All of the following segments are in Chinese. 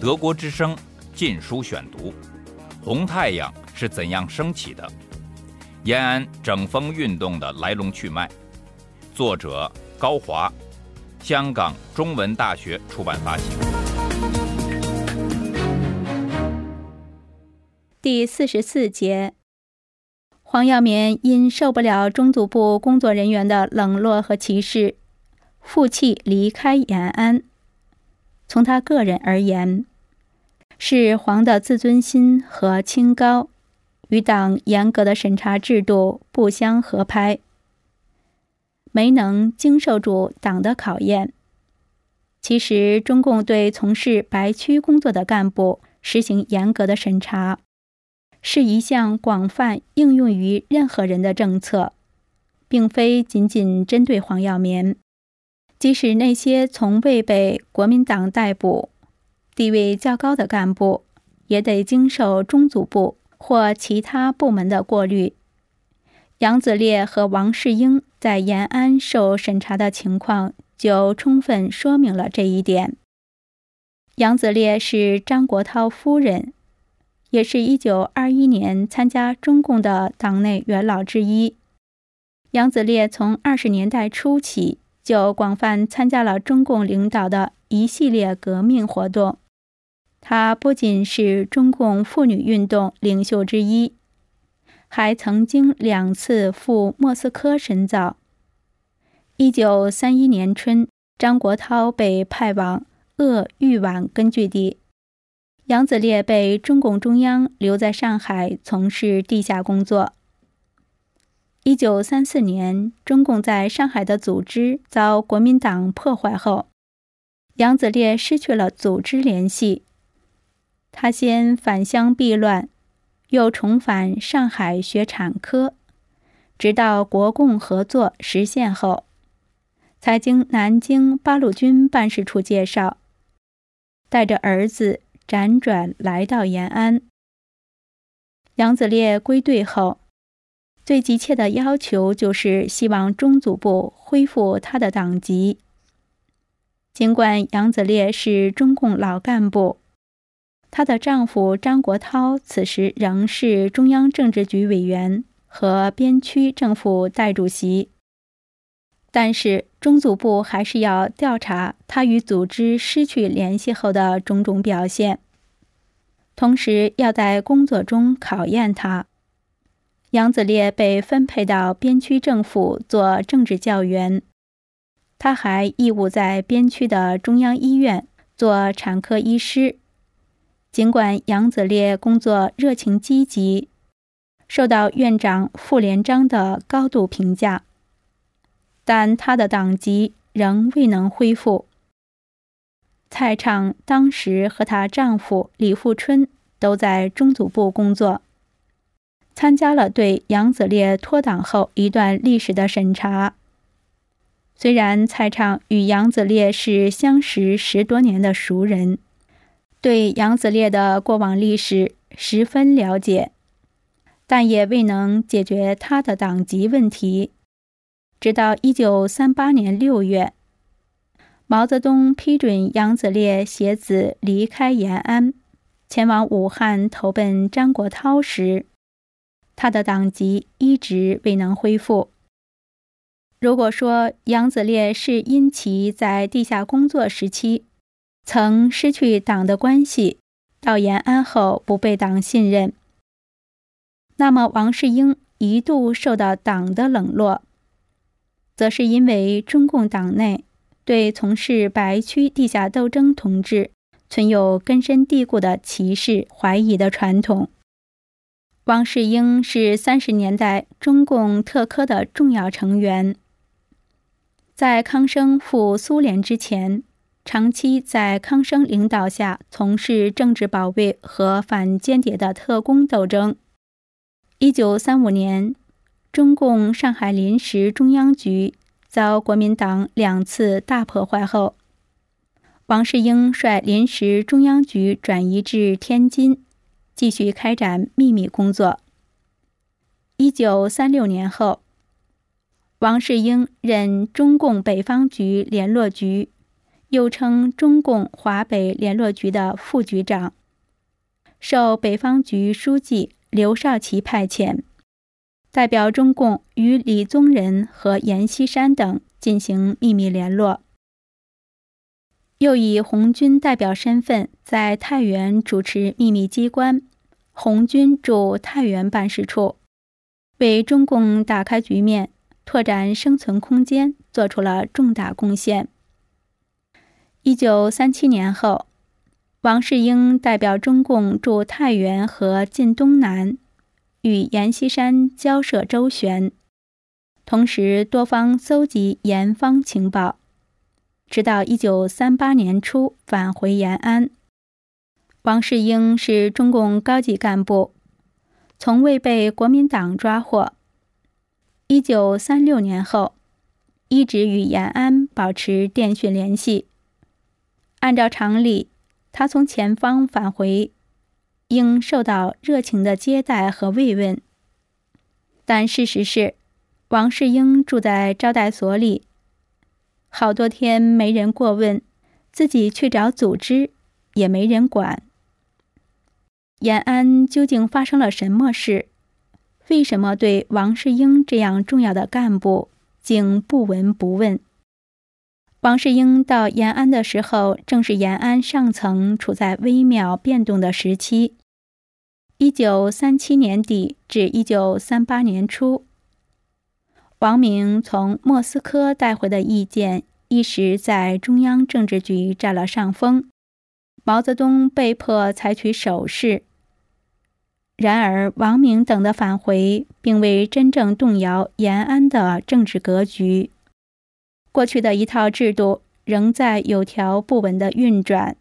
德国之声《禁书选读》：红太阳是怎样升起的？延安整风运动的来龙去脉。作者高华，香港中文大学出版发行。第四十四节，黄耀明因受不了中组部工作人员的冷落和歧视，负气离开延安。从他个人而言，是黄的自尊心和清高与党严格的审查制度不相合拍，没能经受住党的考验。其实，中共对从事白区工作的干部实行严格的审查，是一项广泛应用于任何人的政策，并非仅仅针对黄耀明。即使那些从未被国民党逮捕。地位较高的干部也得经受中组部或其他部门的过滤。杨子烈和王世英在延安受审查的情况就充分说明了这一点。杨子烈是张国焘夫人，也是一九二一年参加中共的党内元老之一。杨子烈从二十年代初起就广泛参加了中共领导的一系列革命活动。他不仅是中共妇女运动领袖之一，还曾经两次赴莫斯科深造。一九三一年春，张国焘被派往鄂豫皖根据地，杨子烈被中共中央留在上海从事地下工作。一九三四年，中共在上海的组织遭国民党破坏后，杨子烈失去了组织联系。他先返乡避乱，又重返上海学产科，直到国共合作实现后，才经南京八路军办事处介绍，带着儿子辗转来到延安。杨子烈归队后，最急切的要求就是希望中组部恢复他的党籍。尽管杨子烈是中共老干部。她的丈夫张国焘此时仍是中央政治局委员和边区政府代主席，但是中组部还是要调查他与组织失去联系后的种种表现，同时要在工作中考验他。杨子烈被分配到边区政府做政治教员，他还义务在边区的中央医院做产科医师。尽管杨子烈工作热情积极，受到院长傅连璋的高度评价，但他的党籍仍未能恢复。蔡畅当时和她丈夫李富春都在中组部工作，参加了对杨子烈脱党后一段历史的审查。虽然蔡畅与杨子烈是相识十多年的熟人。对杨子烈的过往历史十分了解，但也未能解决他的党籍问题。直到一九三八年六月，毛泽东批准杨子烈携子离开延安，前往武汉投奔张国焘时，他的党籍一直未能恢复。如果说杨子烈是因其在地下工作时期，曾失去党的关系，到延安后不被党信任。那么，王世英一度受到党的冷落，则是因为中共党内对从事白区地下斗争同志存有根深蒂固的歧视、怀疑的传统。王世英是三十年代中共特科的重要成员，在康生赴苏联之前。长期在康生领导下从事政治保卫和反间谍的特工斗争。一九三五年，中共上海临时中央局遭国民党两次大破坏后，王世英率临时中央局转移至天津，继续开展秘密工作。一九三六年后，王世英任中共北方局联络局。又称中共华北联络局的副局长，受北方局书记刘少奇派遣，代表中共与李宗仁和阎锡山等进行秘密联络。又以红军代表身份在太原主持秘密机关“红军驻太原办事处”，为中共打开局面、拓展生存空间做出了重大贡献。一九三七年后，王世英代表中共驻太原和晋东南，与阎锡山交涉周旋，同时多方搜集阎方情报，直到一九三八年初返回延安。王世英是中共高级干部，从未被国民党抓获。一九三六年后，一直与延安保持电讯联系。按照常理，他从前方返回，应受到热情的接待和慰问。但事实是，王世英住在招待所里，好多天没人过问，自己去找组织也没人管。延安究竟发生了什么事？为什么对王世英这样重要的干部竟不闻不问？王世英到延安的时候，正是延安上层处在微妙变动的时期。一九三七年底至一九三八年初，王明从莫斯科带回的意见一时在中央政治局占了上风，毛泽东被迫采取守势。然而，王明等的返回并未真正动摇延安的政治格局。过去的一套制度仍在有条不紊地运转。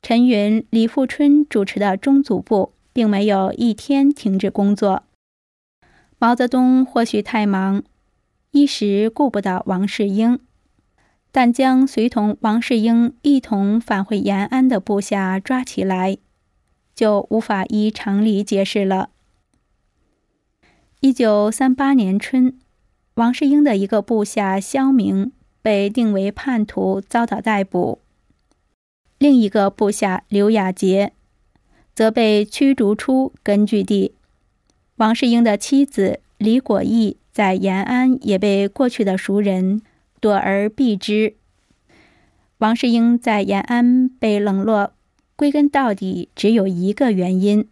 陈云、李富春主持的中组部并没有一天停止工作。毛泽东或许太忙，一时顾不到王世英，但将随同王世英一同返回延安的部下抓起来，就无法依常理解释了。一九三八年春。王世英的一个部下肖明被定为叛徒，遭到逮捕；另一个部下刘亚杰则被驱逐出根据地。王世英的妻子李果义在延安也被过去的熟人躲而避之。王世英在延安被冷落，归根到底只有一个原因：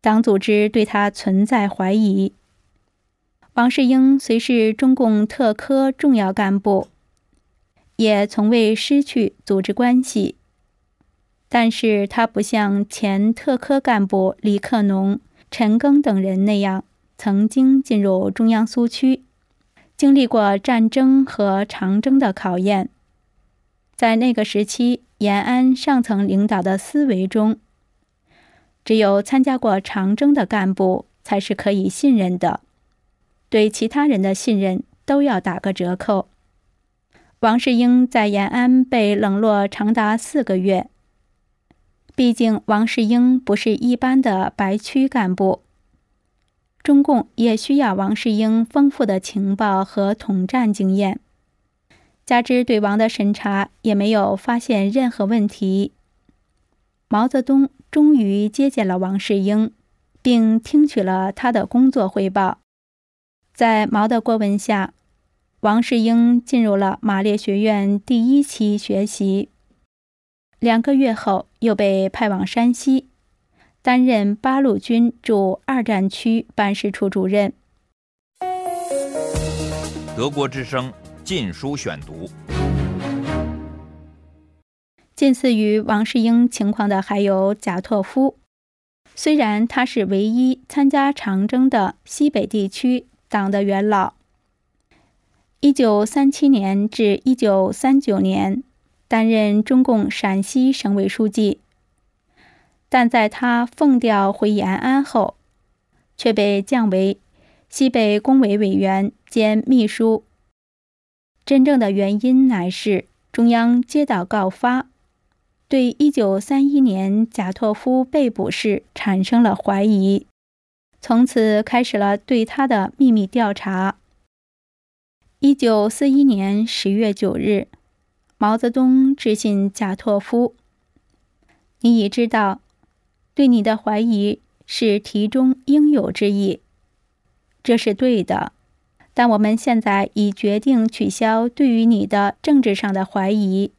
党组织对他存在怀疑。王世英虽是中共特科重要干部，也从未失去组织关系，但是他不像前特科干部李克农、陈赓等人那样，曾经进入中央苏区，经历过战争和长征的考验。在那个时期，延安上层领导的思维中，只有参加过长征的干部才是可以信任的。对其他人的信任都要打个折扣。王世英在延安被冷落长达四个月。毕竟，王世英不是一般的白区干部，中共也需要王世英丰富的情报和统战经验。加之对王的审查也没有发现任何问题，毛泽东终于接见了王世英，并听取了他的工作汇报。在毛的过问下，王世英进入了马列学院第一期学习。两个月后，又被派往山西，担任八路军驻二战区办事处主任。德国之声《禁书选读》。近似于王世英情况的还有贾拓夫，虽然他是唯一参加长征的西北地区。党的元老，一九三七年至一九三九年担任中共陕西省委书记，但在他奉调回延安后，却被降为西北工委委员兼秘书。真正的原因乃是中央接到告发，对一九三一年贾拓夫被捕事产生了怀疑。从此开始了对他的秘密调查。一九四一年十月九日，毛泽东致信贾拓夫：“你已知道，对你的怀疑是题中应有之意，这是对的。但我们现在已决定取消对于你的政治上的怀疑，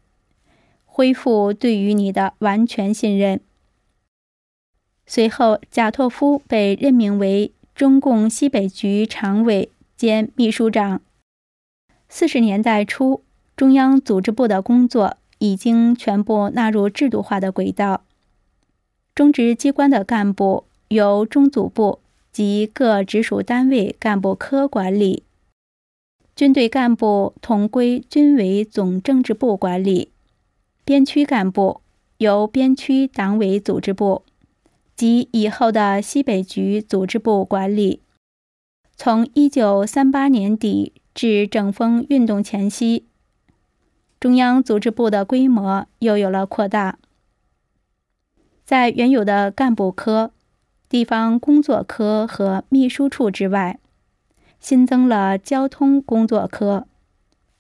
恢复对于你的完全信任。”随后，贾拓夫被任命为中共西北局常委兼秘书长。四十年代初，中央组织部的工作已经全部纳入制度化的轨道。中直机关的干部由中组部及各直属单位干部科管理，军队干部统归军委总政治部管理，边区干部由边区党委组织部。及以后的西北局组织部管理。从一九三八年底至整风运动前夕，中央组织部的规模又有了扩大。在原有的干部科、地方工作科和秘书处之外，新增了交通工作科。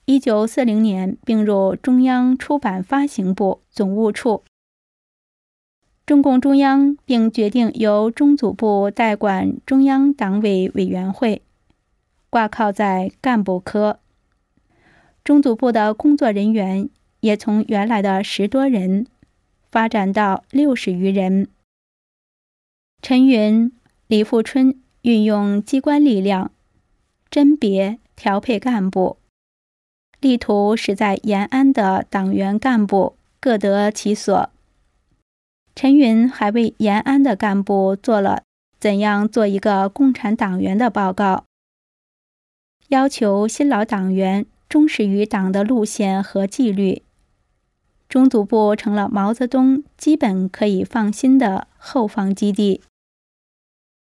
一九四零年并入中央出版发行部总务处。中共中央并决定由中组部代管中央党委委员会，挂靠在干部科。中组部的工作人员也从原来的十多人发展到六十余人。陈云、李富春运用机关力量，甄别调配干部，力图使在延安的党员干部各得其所。陈云还为延安的干部做了怎样做一个共产党员的报告，要求新老党员忠实于党的路线和纪律。中组部成了毛泽东基本可以放心的后方基地。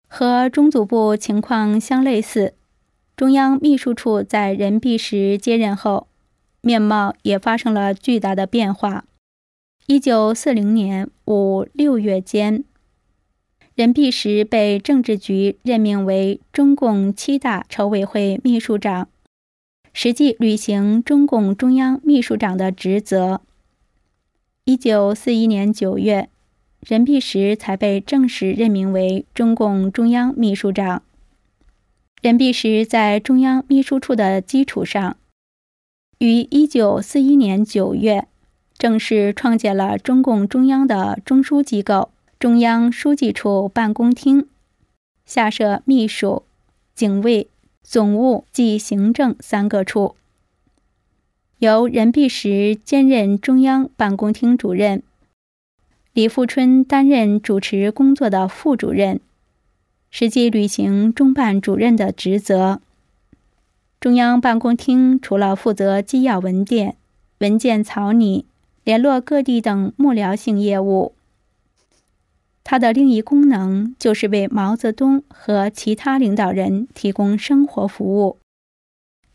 和中组部情况相类似，中央秘书处在任弼时接任后，面貌也发生了巨大的变化。一九四零年五六月间，任弼时被政治局任命为中共七大筹委会秘书长，实际履行中共中央秘书长的职责。一九四一年九月，任弼时才被正式任命为中共中央秘书长。任弼时在中央秘书处的基础上，于一九四一年九月。正式创建了中共中央的中枢机构——中央书记处办公厅，下设秘书、警卫、总务及行政三个处，由任弼时兼任中央办公厅主任，李富春担任主持工作的副主任，实际履行中办主任的职责。中央办公厅除了负责机要文件、文件草拟。联络各地等幕僚性业务。它的另一功能就是为毛泽东和其他领导人提供生活服务。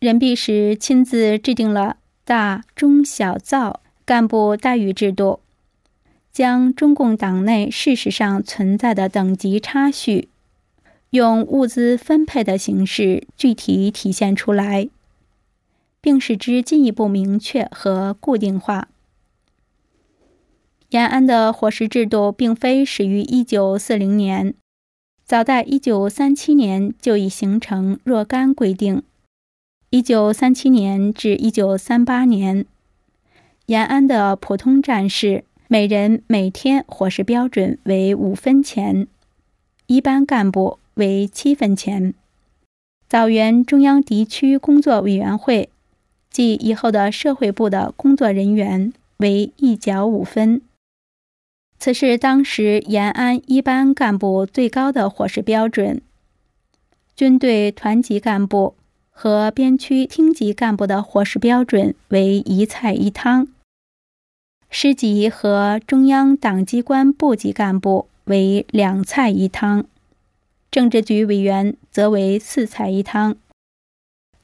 任弼时亲自制定了大中小灶干部待遇制度，将中共党内事实上存在的等级差序，用物资分配的形式具体体现出来，并使之进一步明确和固定化。延安的伙食制度并非始于一九四零年，早在一九三七年就已形成若干规定。一九三七年至一九三八年，延安的普通战士每人每天伙食标准为五分钱，一般干部为七分钱。枣园中央敌区工作委员会即以后的社会部的工作人员为一角五分。此是当时延安一般干部最高的伙食标准。军队团级干部和边区厅级干部的伙食标准为一菜一汤；师级和中央党机关部级干部为两菜一汤；政治局委员则为四菜一汤。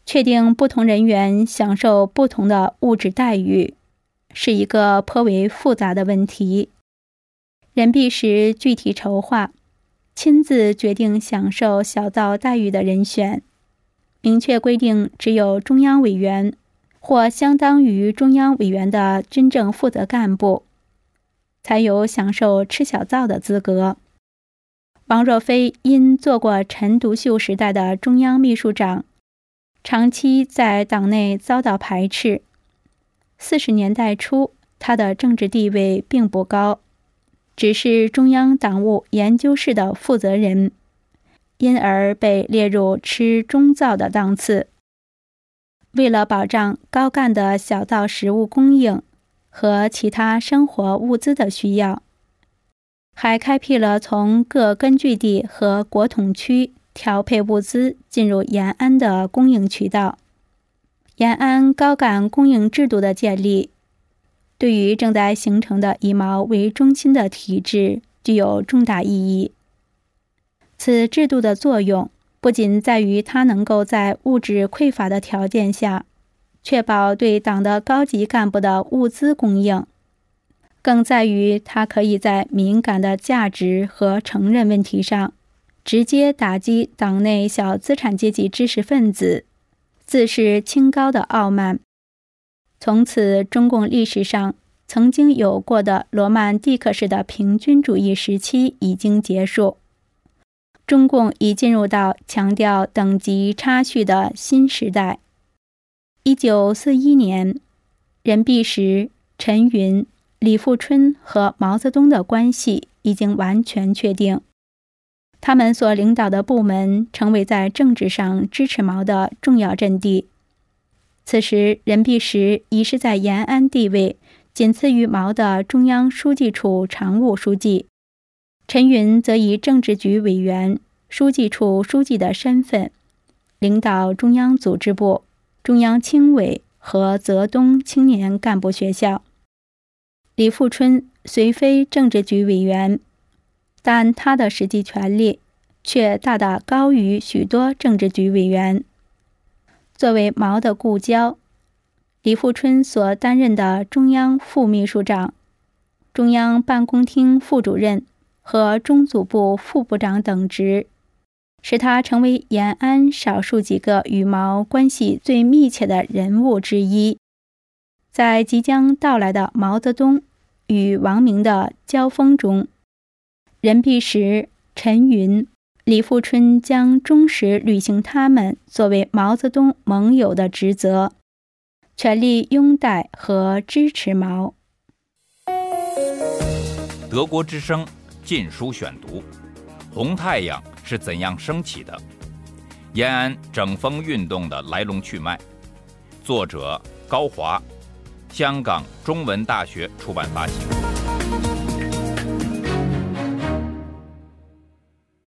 确定不同人员享受不同的物质待遇，是一个颇为复杂的问题。任弼时具体筹划，亲自决定享受小灶待遇的人选，明确规定只有中央委员或相当于中央委员的军政负责干部，才有享受吃小灶的资格。王若飞因做过陈独秀时代的中央秘书长，长期在党内遭到排斥。四十年代初，他的政治地位并不高，只是中央党务研究室的负责人。因而被列入吃中灶的档次。为了保障高干的小灶食物供应和其他生活物资的需要，还开辟了从各根据地和国统区调配物资进入延安的供应渠道。延安高干供应制度的建立，对于正在形成的以毛为中心的体制具有重大意义。此制度的作用不仅在于它能够在物质匮乏的条件下，确保对党的高级干部的物资供应，更在于它可以在敏感的价值和承认问题上，直接打击党内小资产阶级知识分子自视清高的傲慢。从此，中共历史上曾经有过的罗曼蒂克式的平均主义时期已经结束。中共已进入到强调等级差序的新时代。一九四一年，任弼时、陈云、李富春和毛泽东的关系已经完全确定，他们所领导的部门成为在政治上支持毛的重要阵地。此时，任弼时已是在延安地位仅次于毛的中央书记处常务书记。陈云则以政治局委员、书记处书记的身份，领导中央组织部、中央青委和泽东青年干部学校。李富春虽非政治局委员，但他的实际权力却大大高于许多政治局委员。作为毛的故交，李富春所担任的中央副秘书长、中央办公厅副主任。和中组部副部长等职，使他成为延安少数几个与毛关系最密切的人物之一。在即将到来的毛泽东与王明的交锋中，任弼时、陈云、李富春将忠实履行他们作为毛泽东盟友的职责，全力拥戴和支持毛。德国之声。禁书选读：红太阳是怎样升起的？延安整风运动的来龙去脉。作者高华，香港中文大学出版发行。